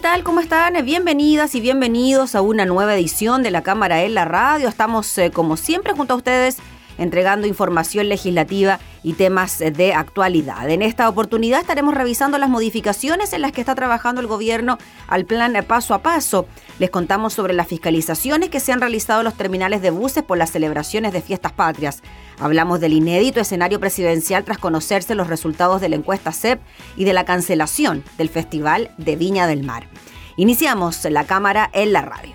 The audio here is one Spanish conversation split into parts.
¿Qué tal? ¿Cómo están? Bienvenidas y bienvenidos a una nueva edición de la Cámara en la Radio. Estamos, eh, como siempre, junto a ustedes entregando información legislativa y temas de actualidad. En esta oportunidad estaremos revisando las modificaciones en las que está trabajando el gobierno al plan paso a paso. Les contamos sobre las fiscalizaciones que se han realizado en los terminales de buses por las celebraciones de fiestas patrias. Hablamos del inédito escenario presidencial tras conocerse los resultados de la encuesta CEP y de la cancelación del Festival de Viña del Mar. Iniciamos la cámara en la radio.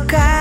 пока.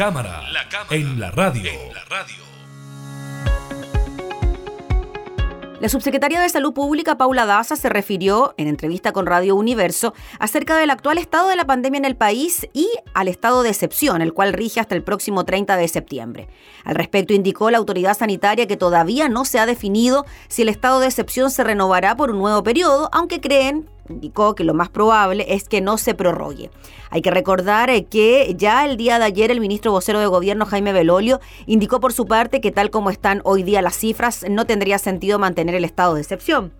La cámara, en la radio. En la radio. La subsecretaria de Salud Pública, Paula Daza, se refirió en entrevista con Radio Universo acerca del actual estado de la pandemia en el país y al estado de excepción, el cual rige hasta el próximo 30 de septiembre. Al respecto, indicó la autoridad sanitaria que todavía no se ha definido si el estado de excepción se renovará por un nuevo periodo, aunque creen indicó que lo más probable es que no se prorrogue. Hay que recordar eh, que ya el día de ayer el ministro vocero de gobierno Jaime Belolio indicó por su parte que tal como están hoy día las cifras no tendría sentido mantener el estado de excepción.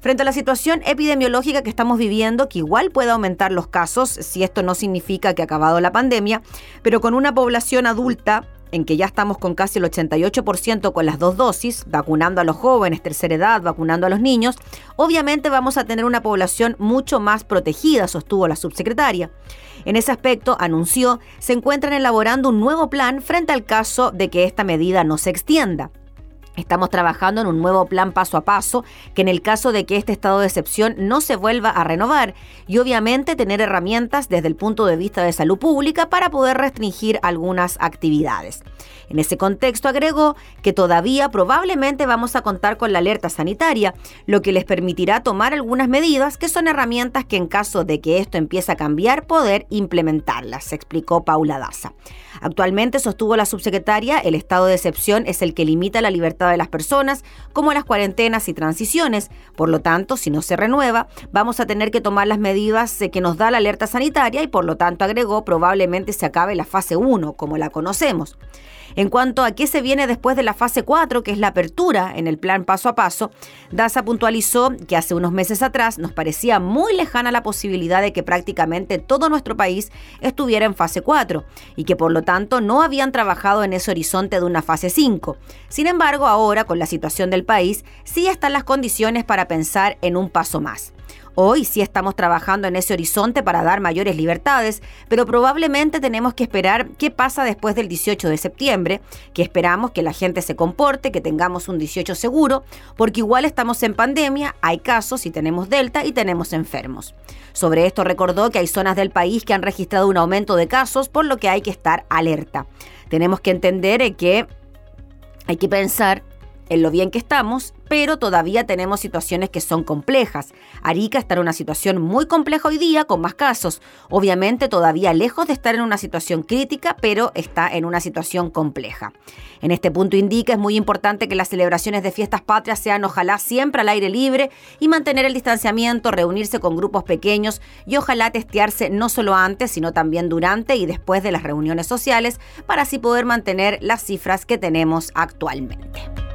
Frente a la situación epidemiológica que estamos viviendo, que igual puede aumentar los casos, si esto no significa que ha acabado la pandemia, pero con una población adulta en que ya estamos con casi el 88% con las dos dosis, vacunando a los jóvenes, tercera edad, vacunando a los niños, obviamente vamos a tener una población mucho más protegida, sostuvo la subsecretaria. En ese aspecto, anunció, se encuentran elaborando un nuevo plan frente al caso de que esta medida no se extienda. Estamos trabajando en un nuevo plan paso a paso que en el caso de que este estado de excepción no se vuelva a renovar y obviamente tener herramientas desde el punto de vista de salud pública para poder restringir algunas actividades. En ese contexto agregó que todavía probablemente vamos a contar con la alerta sanitaria, lo que les permitirá tomar algunas medidas que son herramientas que en caso de que esto empiece a cambiar poder implementarlas, explicó Paula Daza. Actualmente, sostuvo la subsecretaria, el estado de excepción es el que limita la libertad de las personas, como las cuarentenas y transiciones. Por lo tanto, si no se renueva, vamos a tener que tomar las medidas que nos da la alerta sanitaria y por lo tanto agregó probablemente se acabe la fase 1, como la conocemos. En cuanto a qué se viene después de la fase 4, que es la apertura en el plan paso a paso, Daza puntualizó que hace unos meses atrás nos parecía muy lejana la posibilidad de que prácticamente todo nuestro país estuviera en fase 4 y que por lo tanto no habían trabajado en ese horizonte de una fase 5. Sin embargo, ahora con la situación del país, sí están las condiciones para pensar en un paso más. Hoy sí estamos trabajando en ese horizonte para dar mayores libertades, pero probablemente tenemos que esperar qué pasa después del 18 de septiembre, que esperamos que la gente se comporte, que tengamos un 18 seguro, porque igual estamos en pandemia, hay casos y tenemos delta y tenemos enfermos. Sobre esto recordó que hay zonas del país que han registrado un aumento de casos, por lo que hay que estar alerta. Tenemos que entender que hay que pensar en lo bien que estamos, pero todavía tenemos situaciones que son complejas. Arica está en una situación muy compleja hoy día, con más casos. Obviamente todavía lejos de estar en una situación crítica, pero está en una situación compleja. En este punto indica es muy importante que las celebraciones de fiestas patrias sean ojalá siempre al aire libre y mantener el distanciamiento, reunirse con grupos pequeños y ojalá testearse no solo antes, sino también durante y después de las reuniones sociales para así poder mantener las cifras que tenemos actualmente.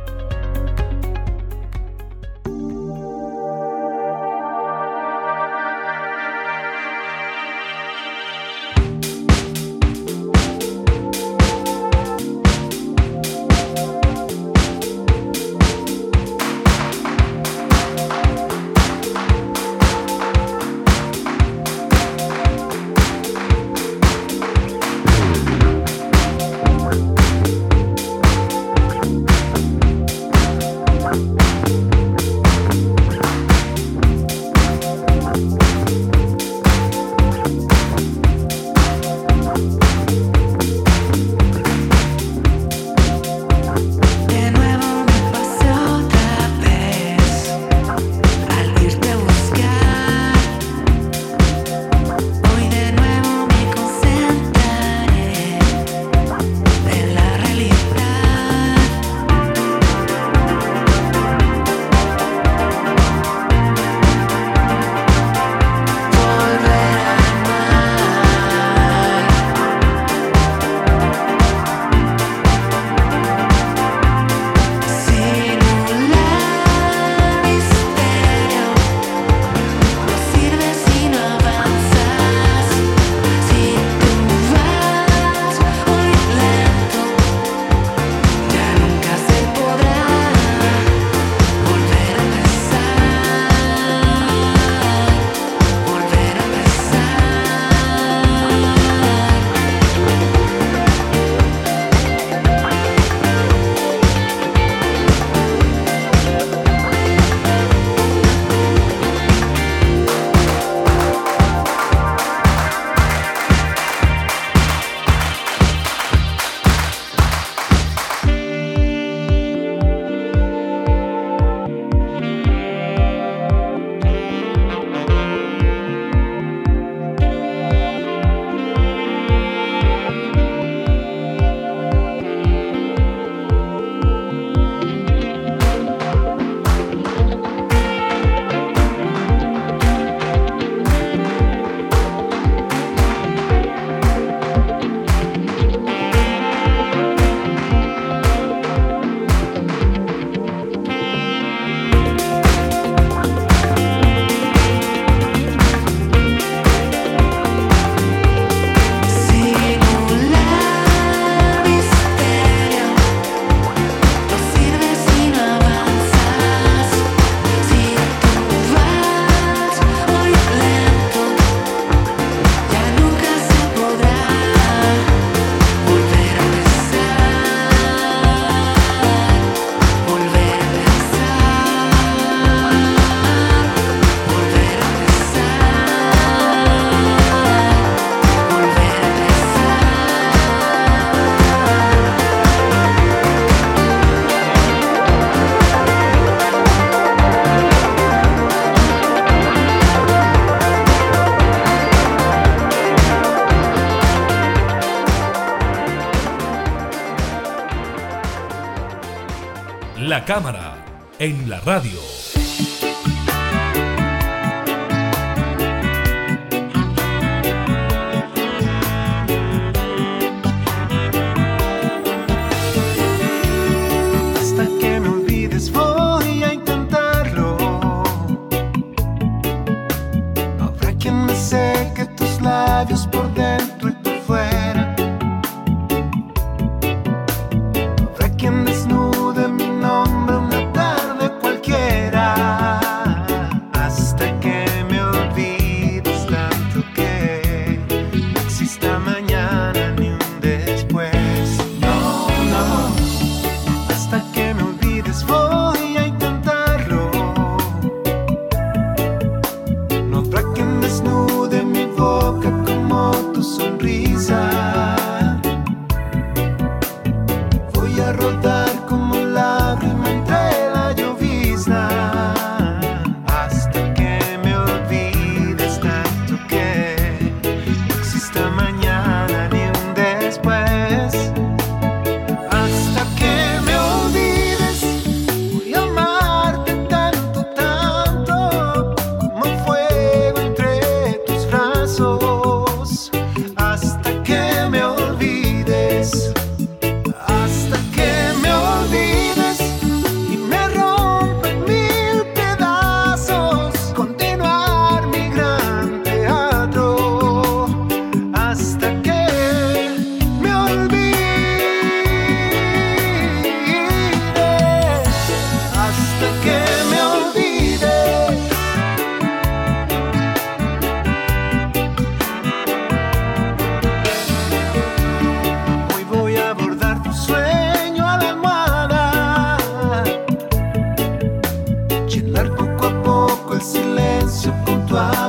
Cámara, en la radio.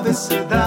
felicidade.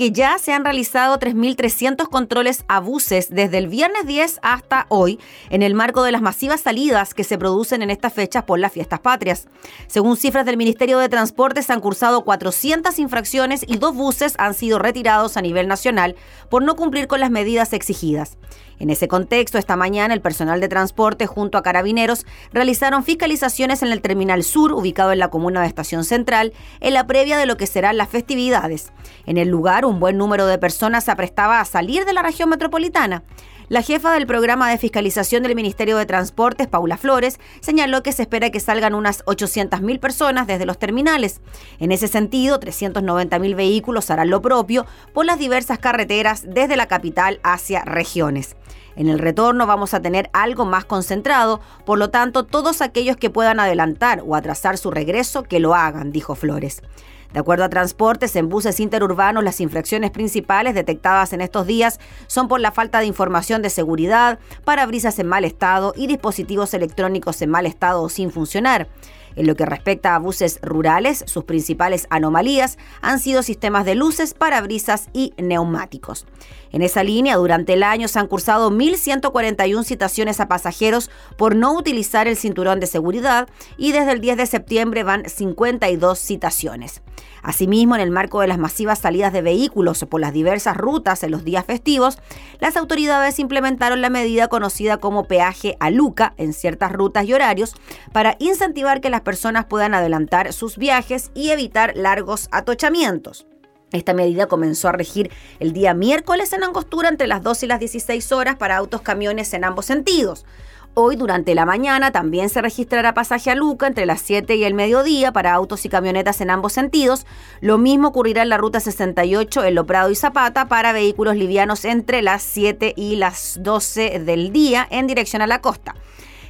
Que ya se han realizado 3.300 controles a buses desde el viernes 10 hasta hoy en el marco de las masivas salidas que se producen en estas fechas por las fiestas patrias. Según cifras del Ministerio de Transporte, se han cursado 400 infracciones y dos buses han sido retirados a nivel nacional por no cumplir con las medidas exigidas. En ese contexto, esta mañana el personal de transporte junto a carabineros realizaron fiscalizaciones en el Terminal Sur, ubicado en la comuna de Estación Central, en la previa de lo que serán las festividades. En el lugar, un buen número de personas se aprestaba a salir de la región metropolitana. La jefa del programa de fiscalización del Ministerio de Transportes, Paula Flores, señaló que se espera que salgan unas 800.000 personas desde los terminales. En ese sentido, 390.000 vehículos harán lo propio por las diversas carreteras desde la capital hacia regiones. En el retorno vamos a tener algo más concentrado, por lo tanto, todos aquellos que puedan adelantar o atrasar su regreso, que lo hagan, dijo Flores. De acuerdo a Transportes, en buses interurbanos las infracciones principales detectadas en estos días son por la falta de información de seguridad, parabrisas en mal estado y dispositivos electrónicos en mal estado o sin funcionar. En lo que respecta a buses rurales, sus principales anomalías han sido sistemas de luces, parabrisas y neumáticos. En esa línea, durante el año se han cursado 1.141 citaciones a pasajeros por no utilizar el cinturón de seguridad y desde el 10 de septiembre van 52 citaciones. Asimismo, en el marco de las masivas salidas de vehículos por las diversas rutas en los días festivos, las autoridades implementaron la medida conocida como peaje a Luca en ciertas rutas y horarios para incentivar que las personas puedan adelantar sus viajes y evitar largos atochamientos. Esta medida comenzó a regir el día miércoles en Angostura entre las 2 y las 16 horas para autos camiones en ambos sentidos. Hoy durante la mañana también se registrará pasaje a Luca entre las 7 y el mediodía para autos y camionetas en ambos sentidos. Lo mismo ocurrirá en la ruta 68 en Loprado y Zapata para vehículos livianos entre las 7 y las 12 del día en dirección a la costa.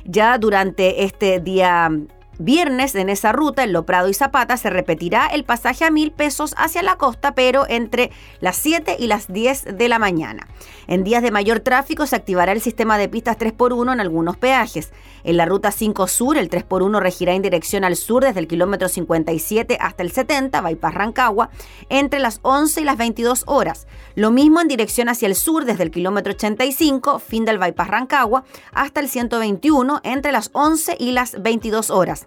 Ya durante este día Viernes en esa ruta, en Loprado y Zapata, se repetirá el pasaje a mil pesos hacia la costa, pero entre las 7 y las 10 de la mañana. En días de mayor tráfico se activará el sistema de pistas 3x1 en algunos peajes. En la ruta 5 Sur, el 3x1 regirá en dirección al sur desde el kilómetro 57 hasta el 70, Bypass Rancagua, entre las 11 y las 22 horas. Lo mismo en dirección hacia el sur desde el kilómetro 85, fin del Bypass Rancagua, hasta el 121, entre las 11 y las 22 horas.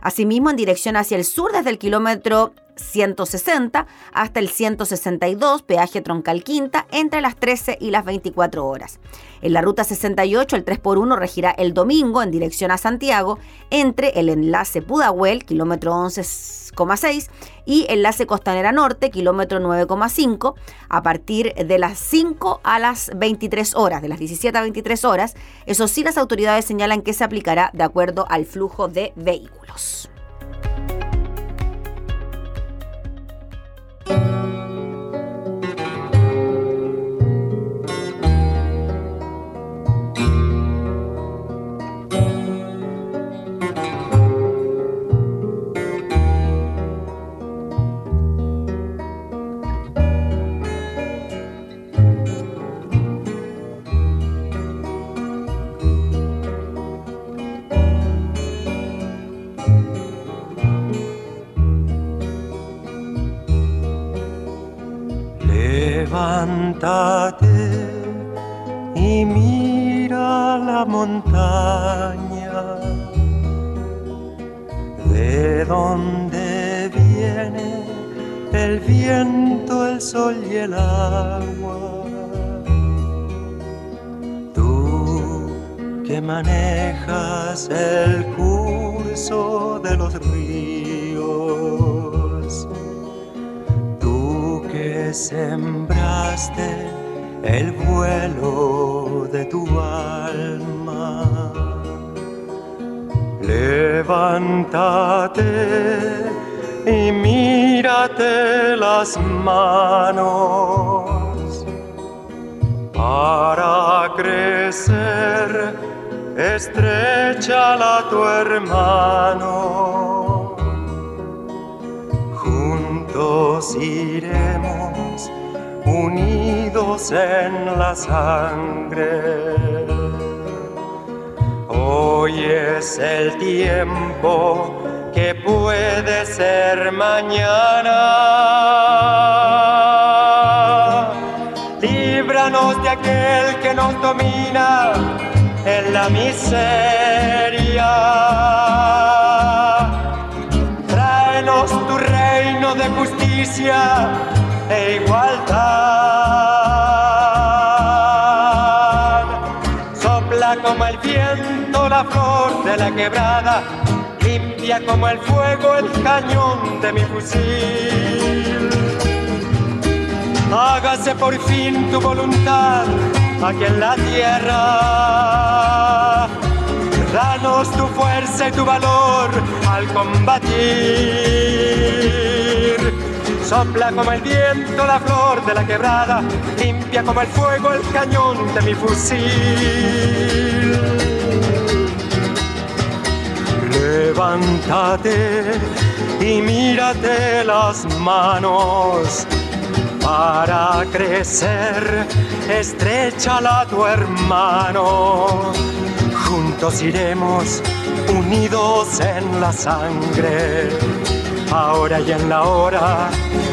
Asimismo, en dirección hacia el sur desde el kilómetro 160 hasta el 162, peaje Troncal Quinta, entre las 13 y las 24 horas. En la ruta 68, el 3x1 regirá el domingo en dirección a Santiago entre el enlace Pudahuel, kilómetro 11,6, y enlace Costanera Norte, kilómetro 9,5, a partir de las 5 a las 23 horas, de las 17 a 23 horas. Eso sí, las autoridades señalan que se aplicará de acuerdo al flujo de vehículos. Y mira la montaña de donde viene el viento, el sol y el agua. Tú que manejas el curso de los ríos, sembraste el vuelo de tu alma. Levántate y mírate las manos para crecer. Estrecha la tu hermano. Juntos iremos unidos en la sangre. Hoy es el tiempo que puede ser mañana. Líbranos de aquel que nos domina en la miseria. Tráenos tu reino de justicia e igualdad. Sopla como el viento la flor de la quebrada, limpia como el fuego el cañón de mi fusil. Hágase por fin tu voluntad aquí en la tierra. Danos tu fuerza y tu valor al combatir. Sopla como el viento la flor de la quebrada, limpia como el fuego el cañón de mi fusil. Levántate y mírate las manos para crecer, estrechala a tu hermano. Juntos iremos unidos en la sangre, ahora y en la hora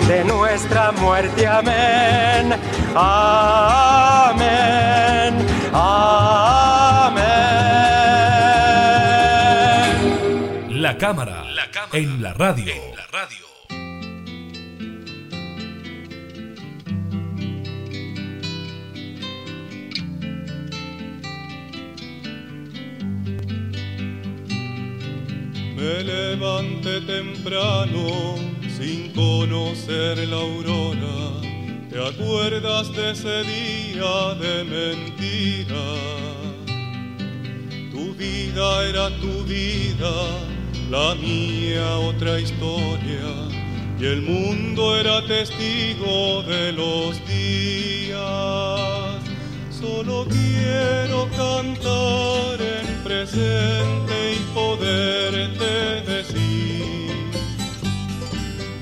de nuestra muerte. Amén. Amén. Amén. La cámara, la cámara en la radio. En la radio. Me levanté temprano sin conocer la aurora. ¿Te acuerdas de ese día de mentira? Tu vida era tu vida, la mía otra historia. Y el mundo era testigo de los días. Solo quiero cantar presente y poderte decir.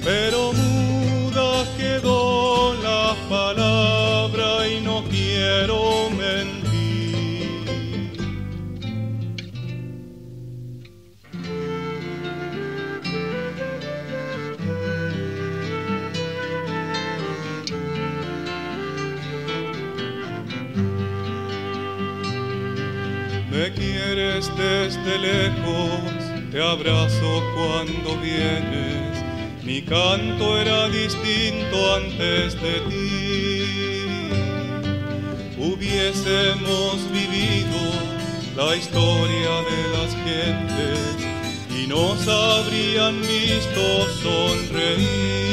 Pero muda quedó la palabra y no quiero desde lejos, te abrazo cuando vienes. Mi canto era distinto antes de ti. Hubiésemos vivido la historia de las gentes y nos habrían visto sonreír.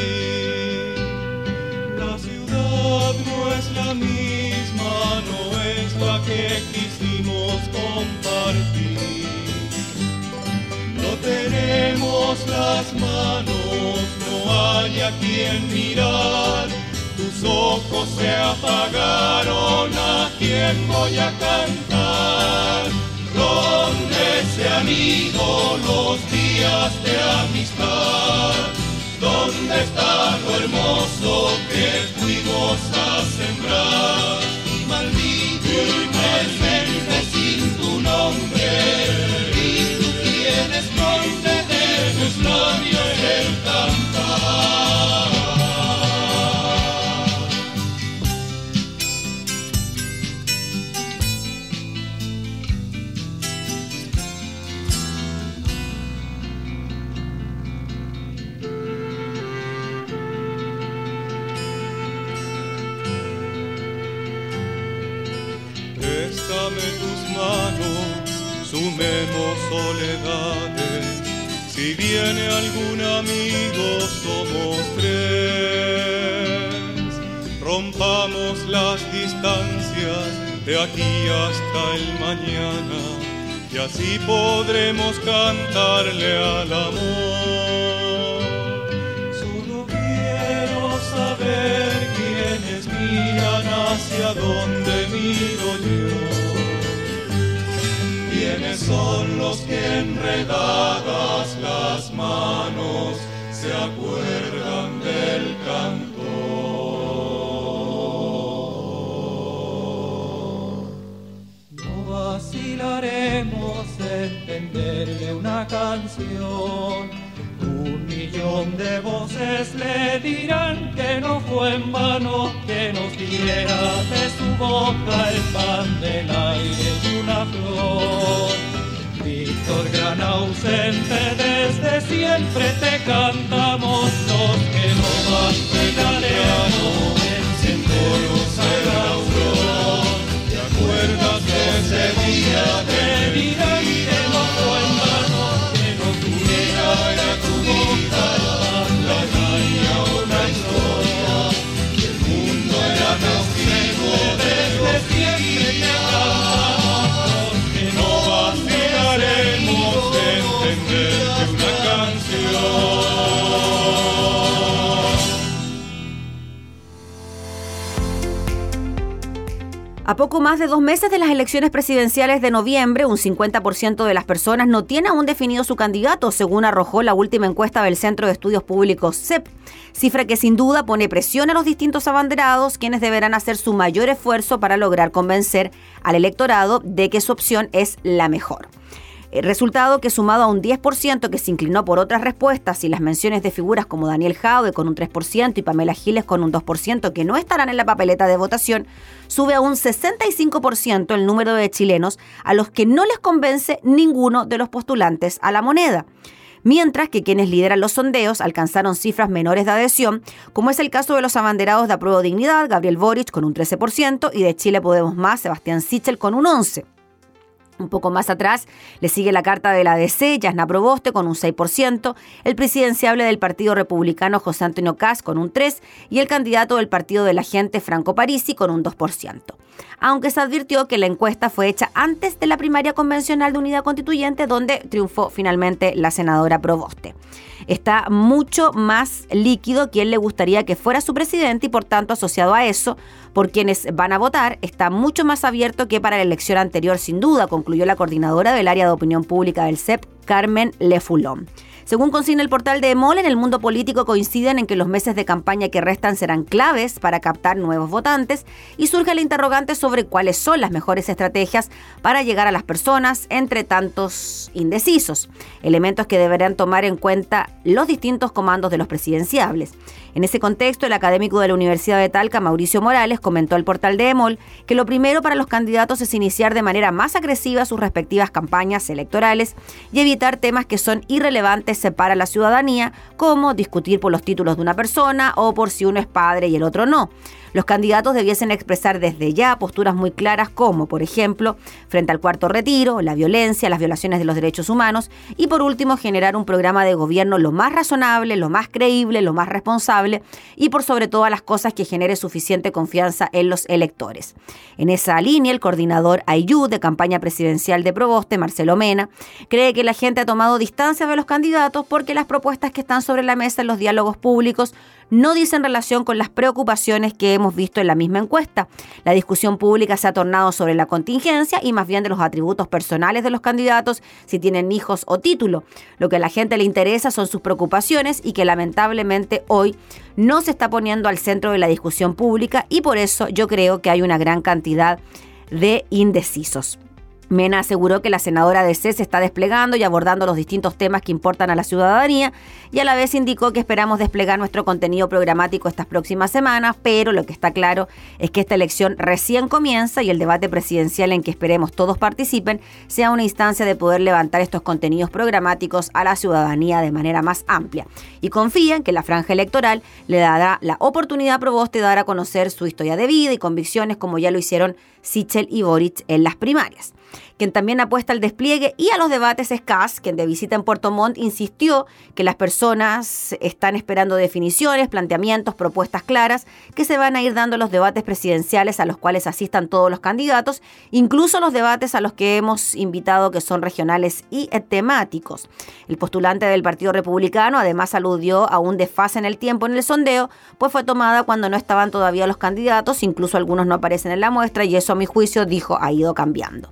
La ciudad no es la es la que quisimos compartir. No tenemos las manos, no hay a quien mirar. Tus ojos se apagaron, a quién voy a cantar. ¿Dónde se han ido los días de amistad? ¿Dónde está lo hermoso que fuimos a sembrar? Labios el. Soledades. Si viene algún amigo, somos tres. Rompamos las distancias de aquí hasta el mañana y así podremos cantarle al amor. Solo quiero saber quiénes miran hacia donde miro yo. ¿Quiénes son los que enredadas las manos se acuerdan del cantor? No vacilaremos en tenderle una canción. Un millón de voces le dirán que no fue en vano que nos diera de su boca el pan del aire y una flor. Gran ausente, desde siempre te cantamos los que no vacilaremos en coros aurora. ¿Te acuerdas de ese día Te dirán A poco más de dos meses de las elecciones presidenciales de noviembre, un 50% de las personas no tiene aún definido su candidato, según arrojó la última encuesta del Centro de Estudios Públicos CEP, cifra que sin duda pone presión a los distintos abanderados, quienes deberán hacer su mayor esfuerzo para lograr convencer al electorado de que su opción es la mejor. El resultado que sumado a un 10% que se inclinó por otras respuestas y las menciones de figuras como Daniel Jaude con un 3% y Pamela Giles con un 2% que no estarán en la papeleta de votación, sube a un 65% el número de chilenos a los que no les convence ninguno de los postulantes a la moneda mientras que quienes lideran los sondeos alcanzaron cifras menores de adhesión, como es el caso de los abanderados de Apruebo Dignidad, Gabriel Boric con un 13% y de Chile Podemos Más, Sebastián Sichel con un 11%. Un poco más atrás le sigue la carta de la DC, Yasna Proboste, con un 6%, el presidenciable del Partido Republicano, José Antonio Caz, con un 3%, y el candidato del Partido de la Gente, Franco Parisi, con un 2%. Aunque se advirtió que la encuesta fue hecha antes de la primaria convencional de unidad constituyente, donde triunfó finalmente la senadora Proboste está mucho más líquido quien le gustaría que fuera su presidente y por tanto asociado a eso, por quienes van a votar, está mucho más abierto que para la elección anterior sin duda, concluyó la coordinadora del área de opinión pública del CEP, Carmen Lefulón. Según consigna el portal de EMOL, en el mundo político coinciden en que los meses de campaña que restan serán claves para captar nuevos votantes y surge el interrogante sobre cuáles son las mejores estrategias para llegar a las personas entre tantos indecisos, elementos que deberán tomar en cuenta los distintos comandos de los presidenciables. En ese contexto, el académico de la Universidad de Talca, Mauricio Morales, comentó al portal de EMOL que lo primero para los candidatos es iniciar de manera más agresiva sus respectivas campañas electorales y evitar temas que son irrelevantes para la ciudadanía, como discutir por los títulos de una persona o por si uno es padre y el otro no. Los candidatos debiesen expresar desde ya posturas muy claras como, por ejemplo, frente al cuarto retiro, la violencia, las violaciones de los derechos humanos y, por último, generar un programa de gobierno lo más razonable, lo más creíble, lo más responsable y, por sobre todas las cosas, que genere suficiente confianza en los electores. En esa línea, el coordinador Ayú de campaña presidencial de Proboste, Marcelo Mena, cree que la gente ha tomado distancia de los candidatos porque las propuestas que están sobre la mesa en los diálogos públicos no dicen relación con las preocupaciones que hemos visto en la misma encuesta. La discusión pública se ha tornado sobre la contingencia y más bien de los atributos personales de los candidatos, si tienen hijos o título. Lo que a la gente le interesa son sus preocupaciones y que lamentablemente hoy no se está poniendo al centro de la discusión pública y por eso yo creo que hay una gran cantidad de indecisos. Mena aseguró que la senadora de C se está desplegando y abordando los distintos temas que importan a la ciudadanía y a la vez indicó que esperamos desplegar nuestro contenido programático estas próximas semanas, pero lo que está claro es que esta elección recién comienza y el debate presidencial en que esperemos todos participen sea una instancia de poder levantar estos contenidos programáticos a la ciudadanía de manera más amplia. Y confía en que la franja electoral le dará la oportunidad a Proboste de dar a conocer su historia de vida y convicciones como ya lo hicieron Sichel y Boric en las primarias. Quien también apuesta al despliegue y a los debates es Kass, quien de visita en Puerto Montt insistió que las personas están esperando definiciones, planteamientos, propuestas claras que se van a ir dando los debates presidenciales a los cuales asistan todos los candidatos, incluso los debates a los que hemos invitado que son regionales y temáticos. El postulante del Partido Republicano además aludió a un desfase en el tiempo en el sondeo, pues fue tomada cuando no estaban todavía los candidatos, incluso algunos no aparecen en la muestra y eso a mi juicio dijo ha ido cambiando.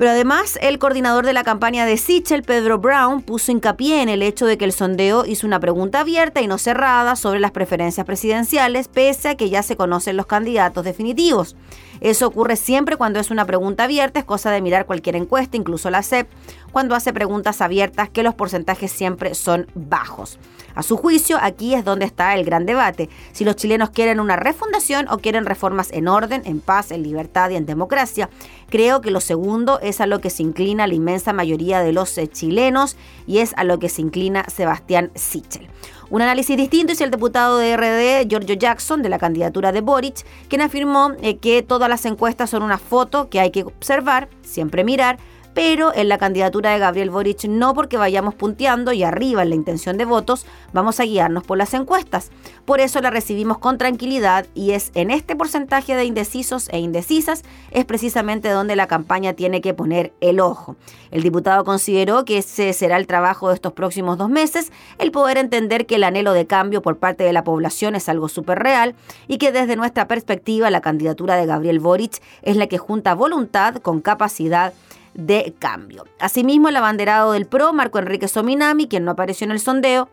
Pero además, el coordinador de la campaña de Sichel, Pedro Brown, puso hincapié en el hecho de que el sondeo hizo una pregunta abierta y no cerrada sobre las preferencias presidenciales, pese a que ya se conocen los candidatos definitivos. Eso ocurre siempre cuando es una pregunta abierta, es cosa de mirar cualquier encuesta, incluso la CEP, cuando hace preguntas abiertas que los porcentajes siempre son bajos. A su juicio, aquí es donde está el gran debate, si los chilenos quieren una refundación o quieren reformas en orden, en paz, en libertad y en democracia. Creo que lo segundo es a lo que se inclina la inmensa mayoría de los eh, chilenos y es a lo que se inclina Sebastián Sichel. Un análisis distinto es el diputado de RD, Giorgio Jackson, de la candidatura de Boric, quien afirmó eh, que todas las encuestas son una foto que hay que observar, siempre mirar, pero en la candidatura de Gabriel Boric no porque vayamos punteando y arriba en la intención de votos, vamos a guiarnos por las encuestas. Por eso la recibimos con tranquilidad y es en este porcentaje de indecisos e indecisas es precisamente donde la campaña tiene que poner el ojo. El diputado consideró que ese será el trabajo de estos próximos dos meses, el poder entender que el anhelo de cambio por parte de la población es algo súper real y que desde nuestra perspectiva la candidatura de Gabriel Boric es la que junta voluntad con capacidad de cambio. Asimismo, el abanderado del PRO, Marco Enrique Sominami, quien no apareció en el sondeo,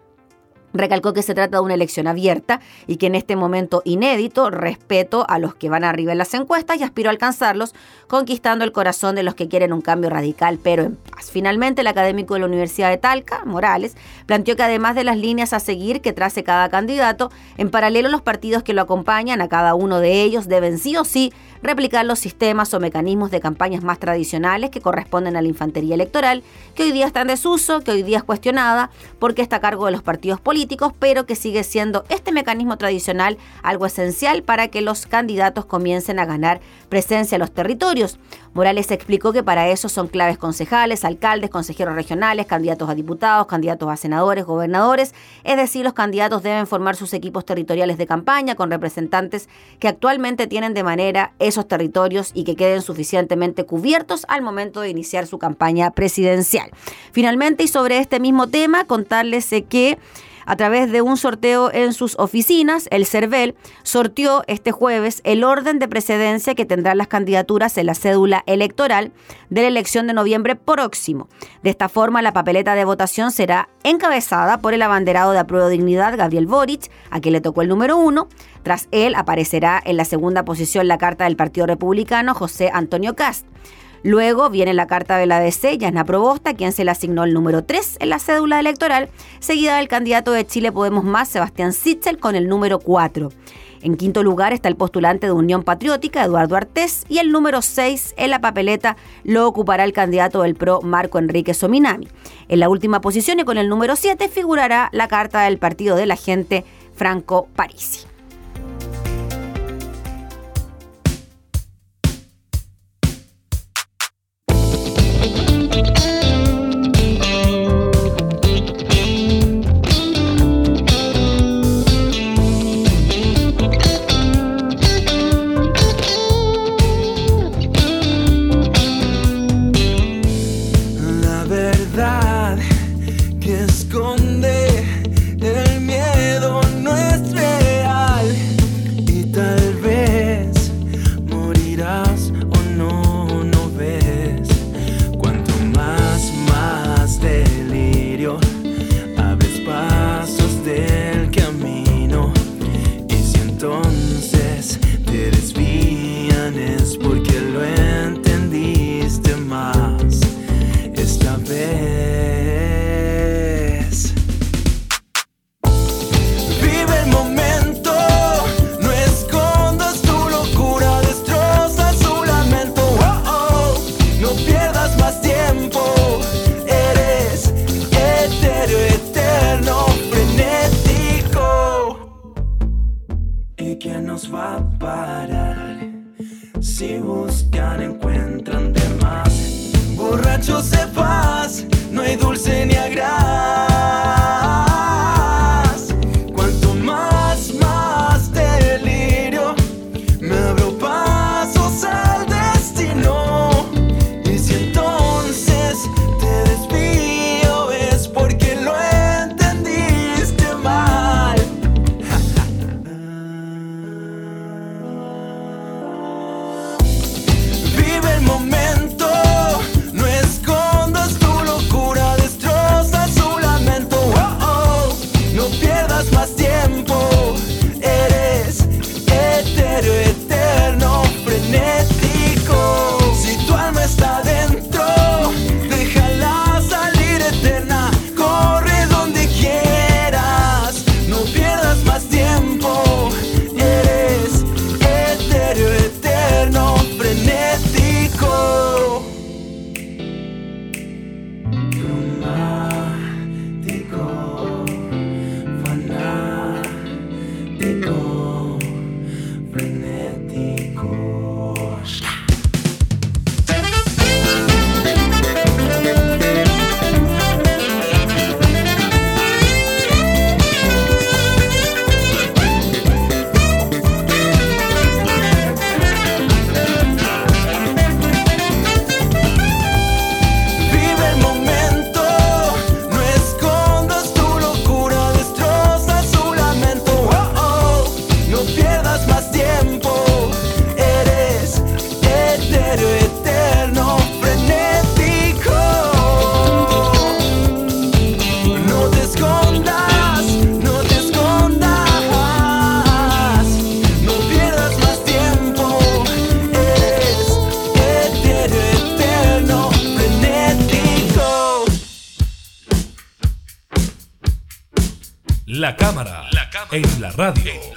Recalcó que se trata de una elección abierta y que en este momento inédito respeto a los que van arriba en las encuestas y aspiro a alcanzarlos, conquistando el corazón de los que quieren un cambio radical, pero en paz. Finalmente, el académico de la Universidad de Talca, Morales, planteó que además de las líneas a seguir que trace cada candidato, en paralelo los partidos que lo acompañan a cada uno de ellos deben sí o sí replicar los sistemas o mecanismos de campañas más tradicionales que corresponden a la infantería electoral, que hoy día está en desuso, que hoy día es cuestionada porque está a cargo de los partidos políticos, pero que sigue siendo este mecanismo tradicional algo esencial para que los candidatos comiencen a ganar presencia en los territorios. Morales explicó que para eso son claves concejales, alcaldes, consejeros regionales, candidatos a diputados, candidatos a senadores, gobernadores, es decir, los candidatos deben formar sus equipos territoriales de campaña con representantes que actualmente tienen de manera esos territorios y que queden suficientemente cubiertos al momento de iniciar su campaña presidencial. Finalmente, y sobre este mismo tema, contarles que a través de un sorteo en sus oficinas, el CERVEL sortió este jueves el orden de precedencia que tendrán las candidaturas en la cédula electoral de la elección de noviembre próximo. De esta forma, la papeleta de votación será encabezada por el abanderado de Apruebo Dignidad, Gabriel Boric, a quien le tocó el número uno. Tras él aparecerá en la segunda posición la carta del Partido Republicano, José Antonio Cast. Luego viene la carta de la DC, Yasna Probosta, quien se le asignó el número 3 en la cédula electoral, seguida del candidato de Chile Podemos Más, Sebastián Sichel, con el número 4. En quinto lugar está el postulante de Unión Patriótica, Eduardo Artés, y el número 6 en la papeleta lo ocupará el candidato del PRO, Marco Enrique Sominami. En la última posición y con el número 7 figurará la carta del Partido de la Gente, Franco Parisi. Radio.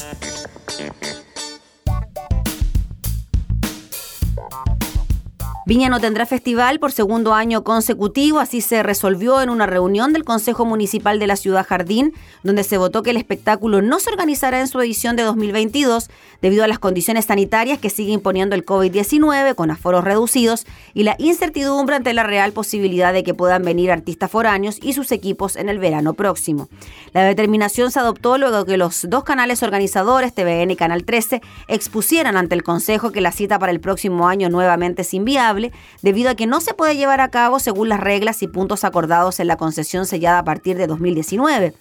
Viña no tendrá festival por segundo año consecutivo, así se resolvió en una reunión del Consejo Municipal de la Ciudad Jardín, donde se votó que el espectáculo no se organizará en su edición de 2022 debido a las condiciones sanitarias que sigue imponiendo el COVID-19 con aforos reducidos y la incertidumbre ante la real posibilidad de que puedan venir artistas foráneos y sus equipos en el verano próximo. La determinación se adoptó luego que los dos canales organizadores, TVN y Canal 13, expusieran ante el Consejo que la cita para el próximo año nuevamente es inviable debido a que no se puede llevar a cabo según las reglas y puntos acordados en la concesión sellada a partir de 2019.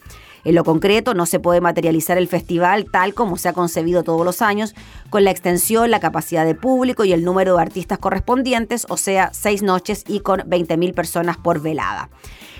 En lo concreto, no se puede materializar el festival tal como se ha concebido todos los años, con la extensión, la capacidad de público y el número de artistas correspondientes, o sea, seis noches y con 20.000 personas por velada.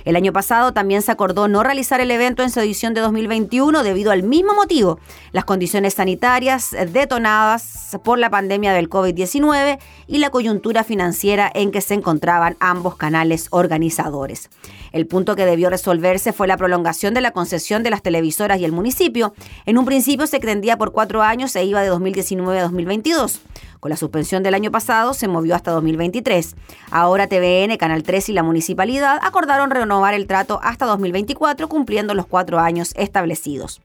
El año pasado también se acordó no realizar el evento en su edición de 2021 debido al mismo motivo, las condiciones sanitarias detonadas por la pandemia del COVID-19 y la coyuntura financiera en que se encontraban ambos canales organizadores. El punto que debió resolverse fue la prolongación de la concesión de las televisoras y el municipio. En un principio se extendía por cuatro años e iba de 2019 a 2022. Con la suspensión del año pasado se movió hasta 2023. Ahora TVN, Canal 3 y la municipalidad acordaron renovar el trato hasta 2024 cumpliendo los cuatro años establecidos.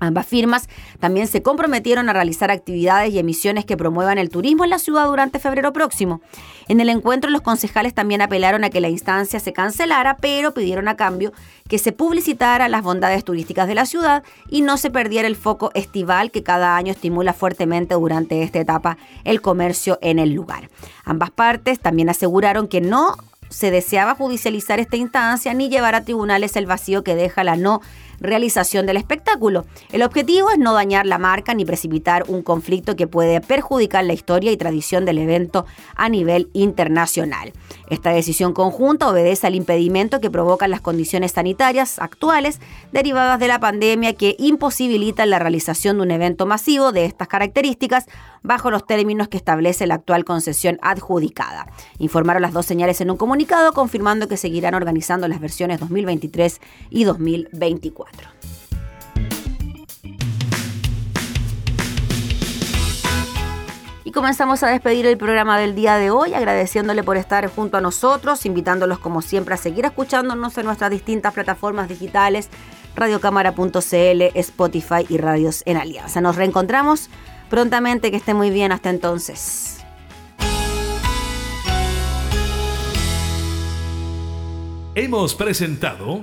Ambas firmas también se comprometieron a realizar actividades y emisiones que promuevan el turismo en la ciudad durante febrero próximo. En el encuentro los concejales también apelaron a que la instancia se cancelara, pero pidieron a cambio que se publicitara las bondades turísticas de la ciudad y no se perdiera el foco estival que cada año estimula fuertemente durante esta etapa el comercio en el lugar. Ambas partes también aseguraron que no se deseaba judicializar esta instancia ni llevar a tribunales el vacío que deja la no realización del espectáculo. El objetivo es no dañar la marca ni precipitar un conflicto que puede perjudicar la historia y tradición del evento a nivel internacional. Esta decisión conjunta obedece al impedimento que provocan las condiciones sanitarias actuales derivadas de la pandemia que imposibilitan la realización de un evento masivo de estas características bajo los términos que establece la actual concesión adjudicada. Informaron las dos señales en un comunicado confirmando que seguirán organizando las versiones 2023 y 2024. Y comenzamos a despedir el programa del día de hoy, agradeciéndole por estar junto a nosotros, invitándolos como siempre a seguir escuchándonos en nuestras distintas plataformas digitales, radiocámara.cl, Spotify y Radios en Alianza. Nos reencontramos prontamente, que esté muy bien hasta entonces. Hemos presentado